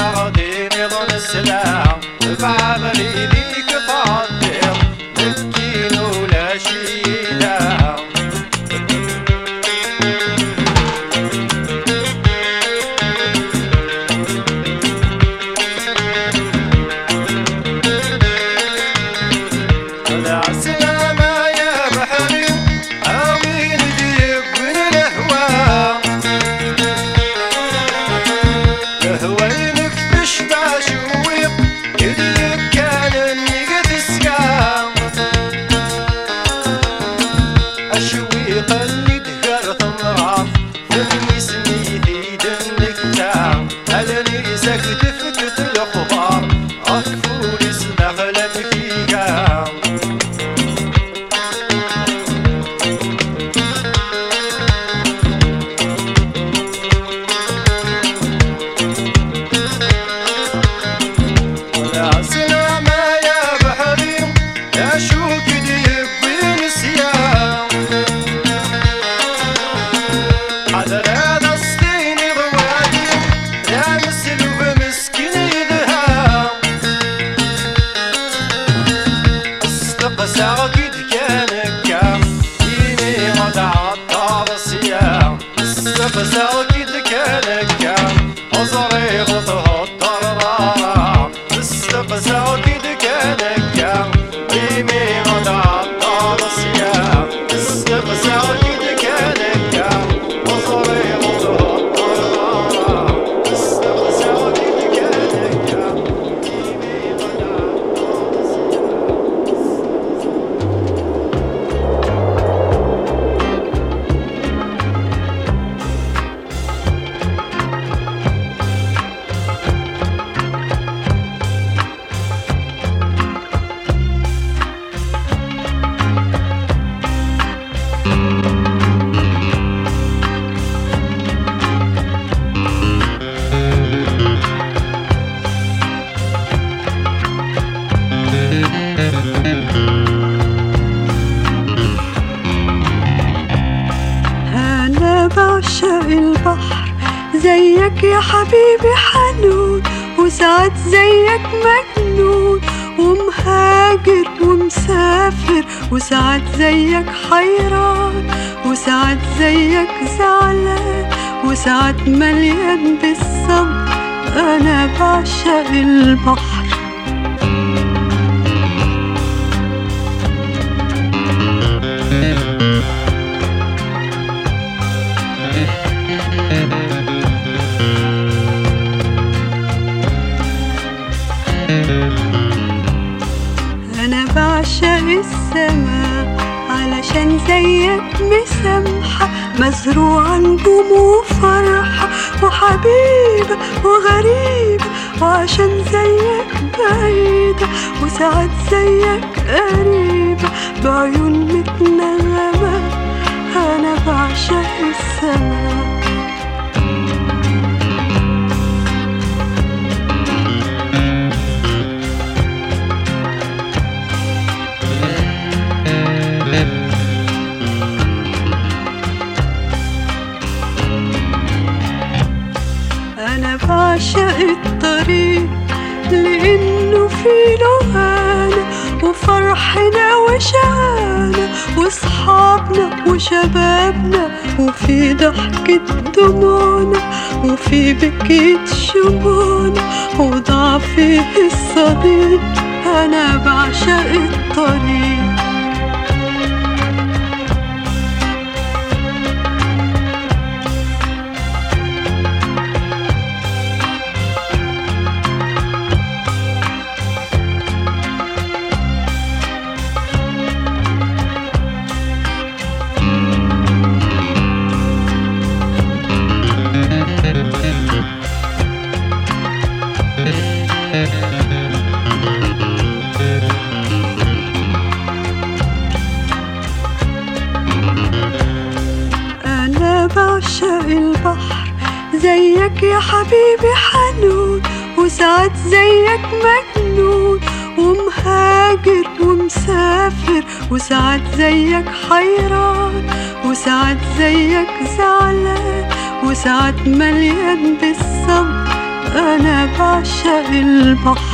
الأرض نظن السلام والفعل ليك طال وساعات زيك حيران وساعات زيك زعلان وساعات مليان بالصبر. أنا بعشق البحر وصروا نجوم وفرحة وحبيبة وغريبة وعشان زيك بعيد وساعات زيك قريبة بعيون متنغمة أنا بعشق السما وصحابنا وشبابنا وفي ضحكة دموعنا وفي بكية شموعنا وضعفي الصديق. أنا بعشق الطريق. وساعات زيك مجنون ومهاجر ومسافر وساعات زيك حيران وساعات زيك زعلان وساعات مليان بالصبر. أنا بعشق البحر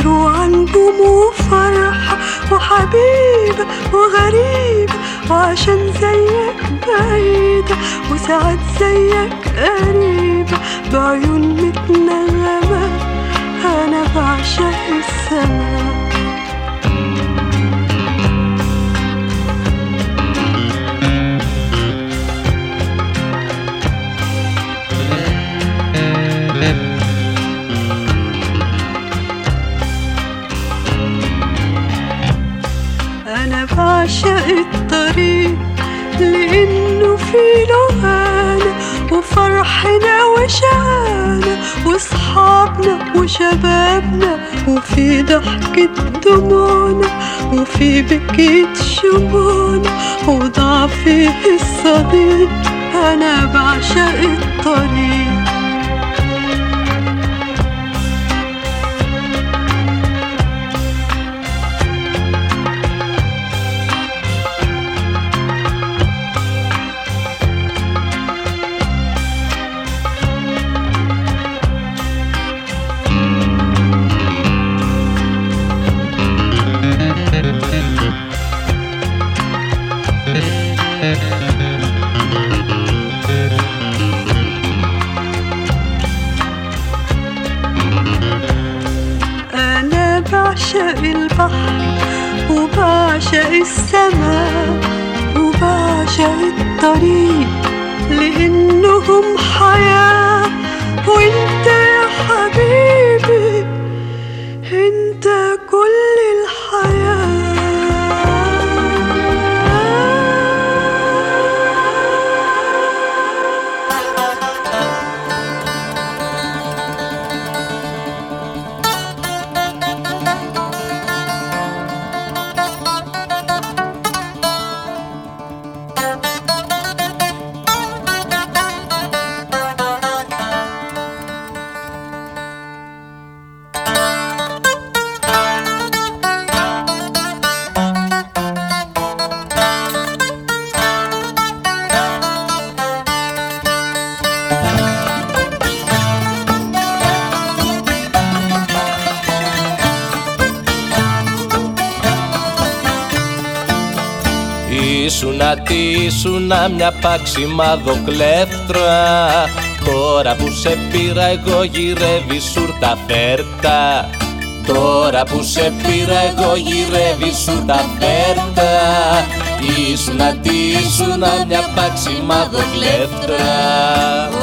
مزروعة نجوم وفرحة وحبيبة وغريبة وعشان زيك بعيدة وساعات زيك قريبة بعيون متنغمة أنا بعشق السماء. وفي ضحكة دموعنا وفي بكيت شموعنا وضعفه الصديق أنا بعشق الطريق. Ήσουνα μια παξιμάδο κλέφτρα Τώρα που σε πήρα εγώ γυρεύει σουρτα φέρτα. Τώρα που σε πήρα εγώ γυρεύει σουρτα φέρτα. Ήσουνα τι ήσουνα μια παξιμάδο κλέφτρα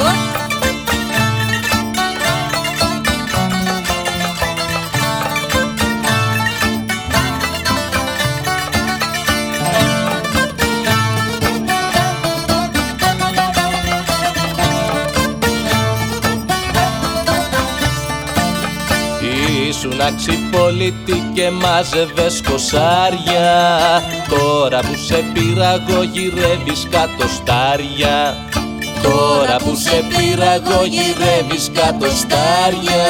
Ήσουν αξιπολίτη και μάζευες κοσάρια Τώρα που σε πήρα εγώ γυρεύεις κατοστάρια Τώρα που σε πήρα εγώ γυρεύεις κατοστάρια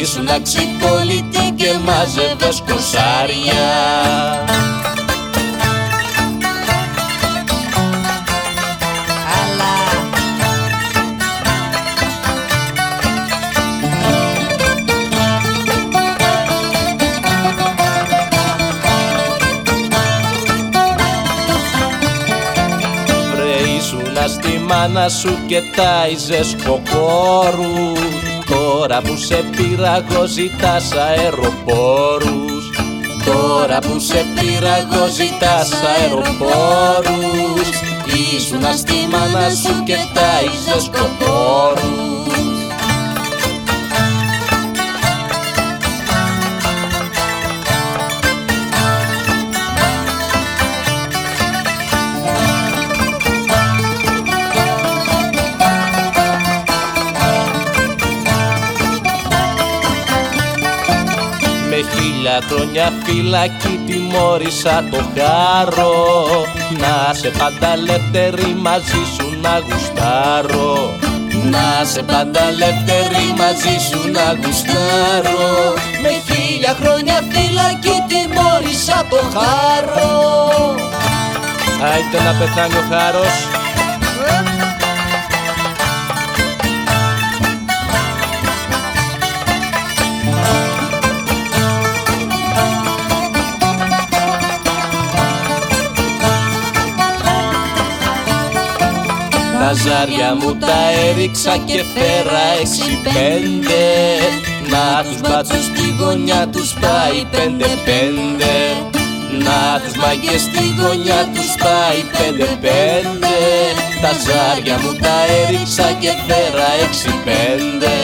Ήσουν αξιπολίτη και μάζευες κοσάρια μάνα σου και τάιζες κοκόρου. Τώρα που σε πήρα εγώ ζητάς αεροπόρους. Τώρα που σε πήρα εγώ ζητάς αεροπόρους. Ήσουνα στη μάνα σου και τάιζες κοκόρους χρόνια φυλακή τιμώρησα το χάρο. Να σε πάντα ελεύθερη μαζί σου να γουστάρω. Να σε πάντα ελεύθερη μαζί σου να γουστάρω. Με χίλια χρόνια φυλακή τιμώρησα το χάρο. Άιτε να πεθάνει ο χάρος Τα ζάρια μου τα έριξα και φέρα έξι πέντε. Να τους μπάτσους στη γωνιά τους πάει πέντε πέντε. Να τους μαγκές στη γωνιά τους πάει πέντε πέντε. Τα ζάρια μου τα έριξα και φέρα έξι πέντε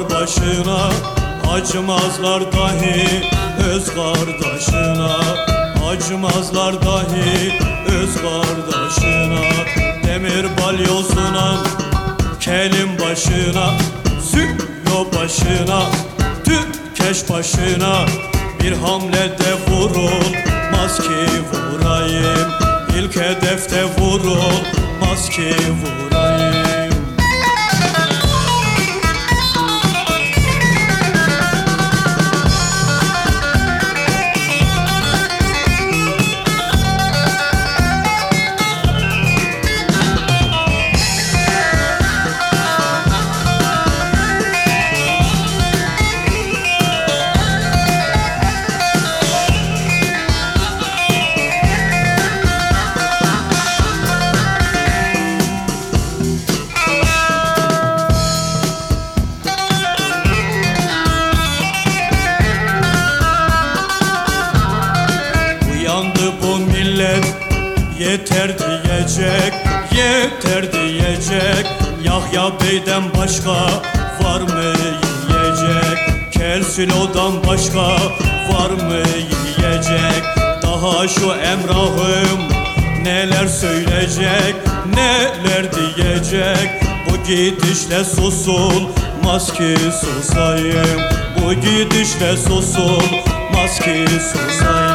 Başına Acımazlar dahi öz kardeşine Acımazlar dahi öz kardeşine. Demir balyozuna Kelim başına Züllo başına Tükeş başına. Bir hamlede vurulmaz ki vurayım İlk hedefte vurulmaz ki vurayım başka var mı yiyecek? Kel Silo'dan başka var mı yiyecek? Daha şu Emrah'ım neler söyleyecek Neler diyecek? Bu gidişle susulmaz ki susayım. Bu gidişle susulmaz ki susayım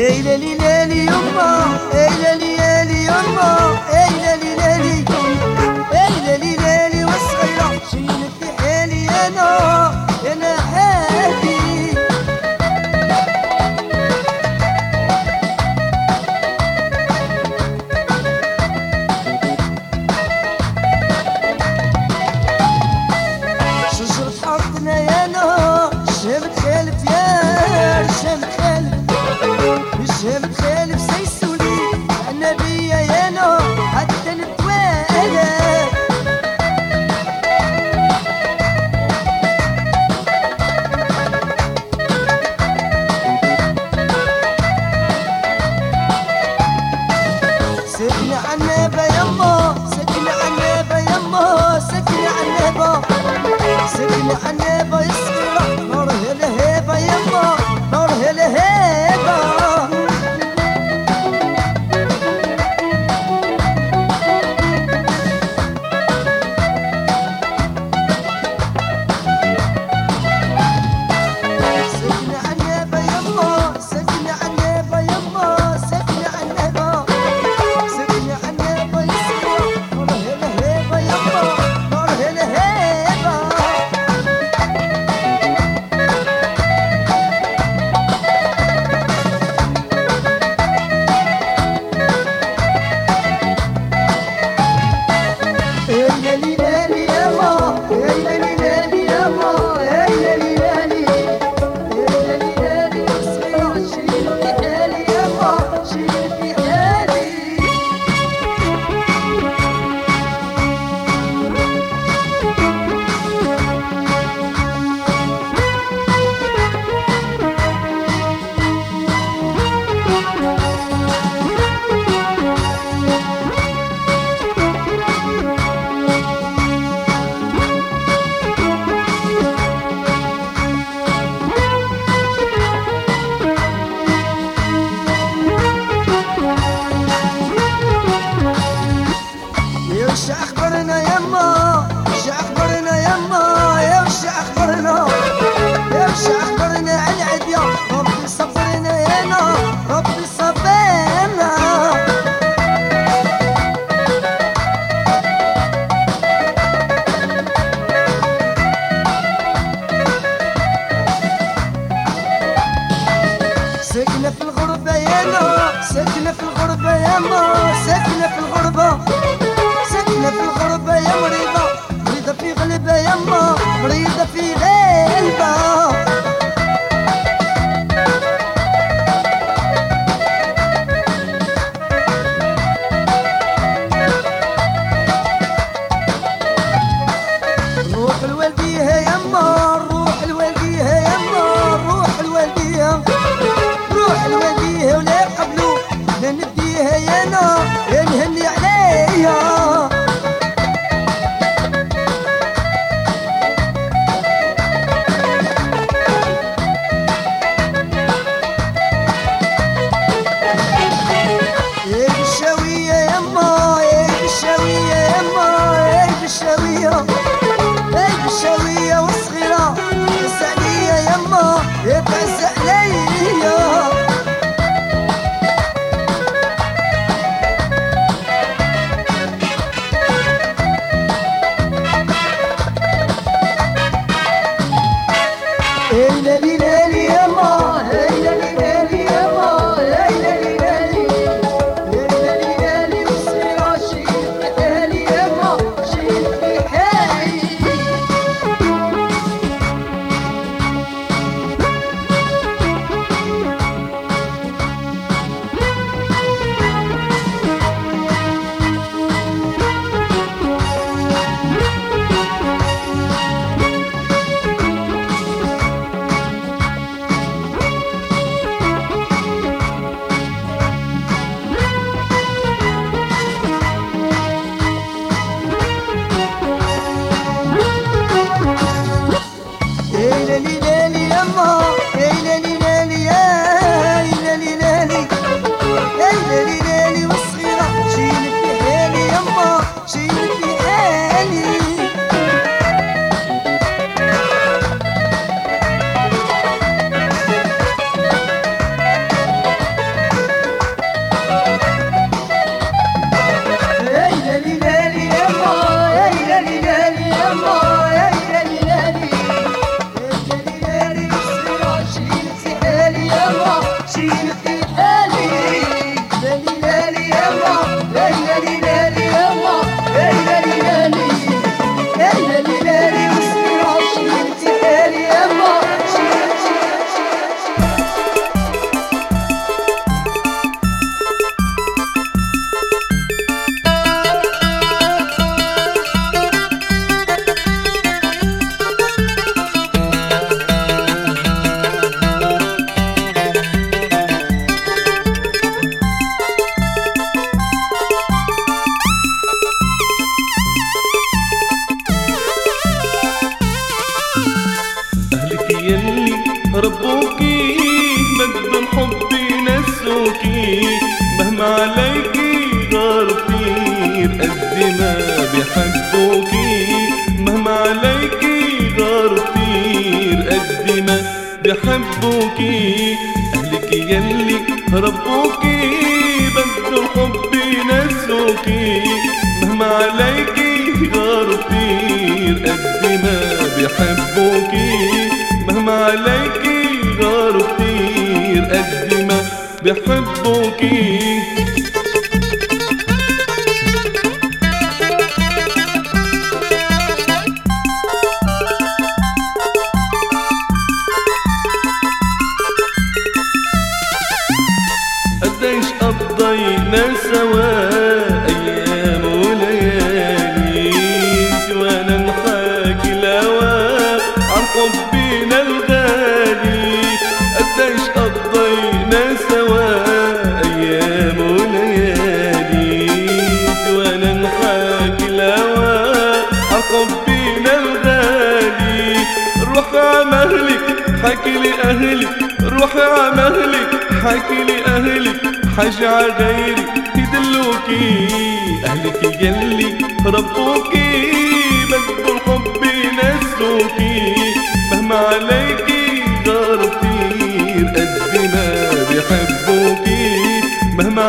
اي ليلي ليلي يما اي ليلي ليلي يما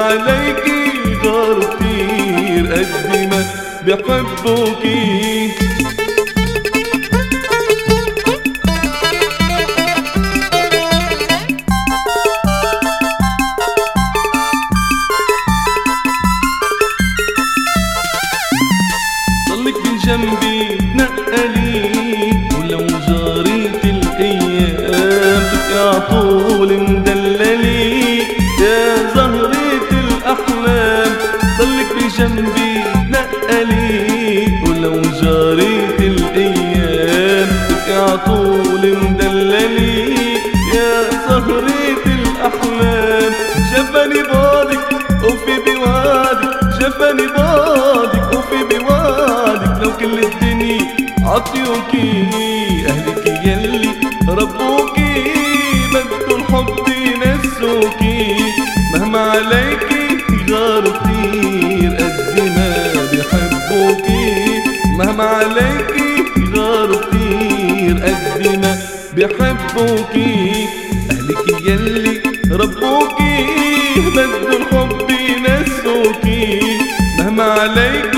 عليكي غرتي قد ما بحبكي أهلك يلي ربوكي بدو الحب ينسوكي مهما عليكي غار كتير قد ما بحبوكي. مهما عليكي غار كتير قد ما بحبوكي. أهلك يلي ربوكي بدو الحب ينسوكي مهما عليكي